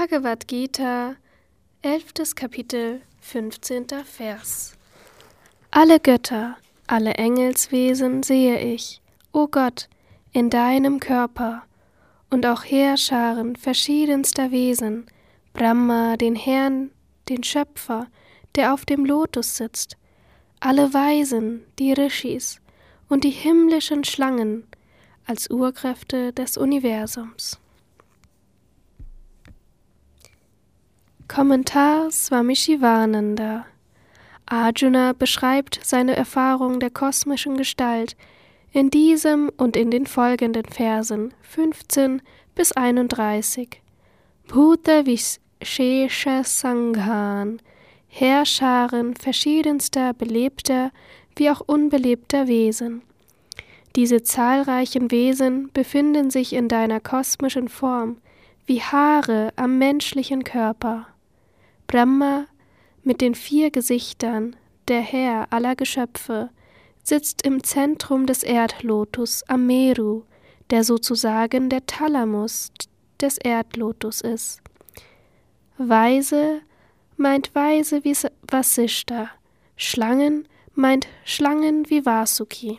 Bhagavad Gita, 11. Kapitel, 15. Vers. Alle Götter, alle Engelswesen sehe ich, o Gott, in deinem Körper, und auch Heerscharen verschiedenster Wesen, Brahma, den Herrn, den Schöpfer, der auf dem Lotus sitzt, alle Weisen, die Rishis und die himmlischen Schlangen als Urkräfte des Universums. Kommentar Swami Shivananda Arjuna beschreibt seine Erfahrung der kosmischen Gestalt in diesem und in den folgenden Versen 15 bis 31. Bhuta Vishesha Sanghan, Herrscharen verschiedenster belebter wie auch unbelebter Wesen. Diese zahlreichen Wesen befinden sich in deiner kosmischen Form wie Haare am menschlichen Körper. Brahma mit den vier Gesichtern, der Herr aller Geschöpfe, sitzt im Zentrum des Erdlotus am Meru, der sozusagen der Thalamus des Erdlotus ist. Weise meint Weise wie Vasishta, Schlangen meint Schlangen wie Vasuki.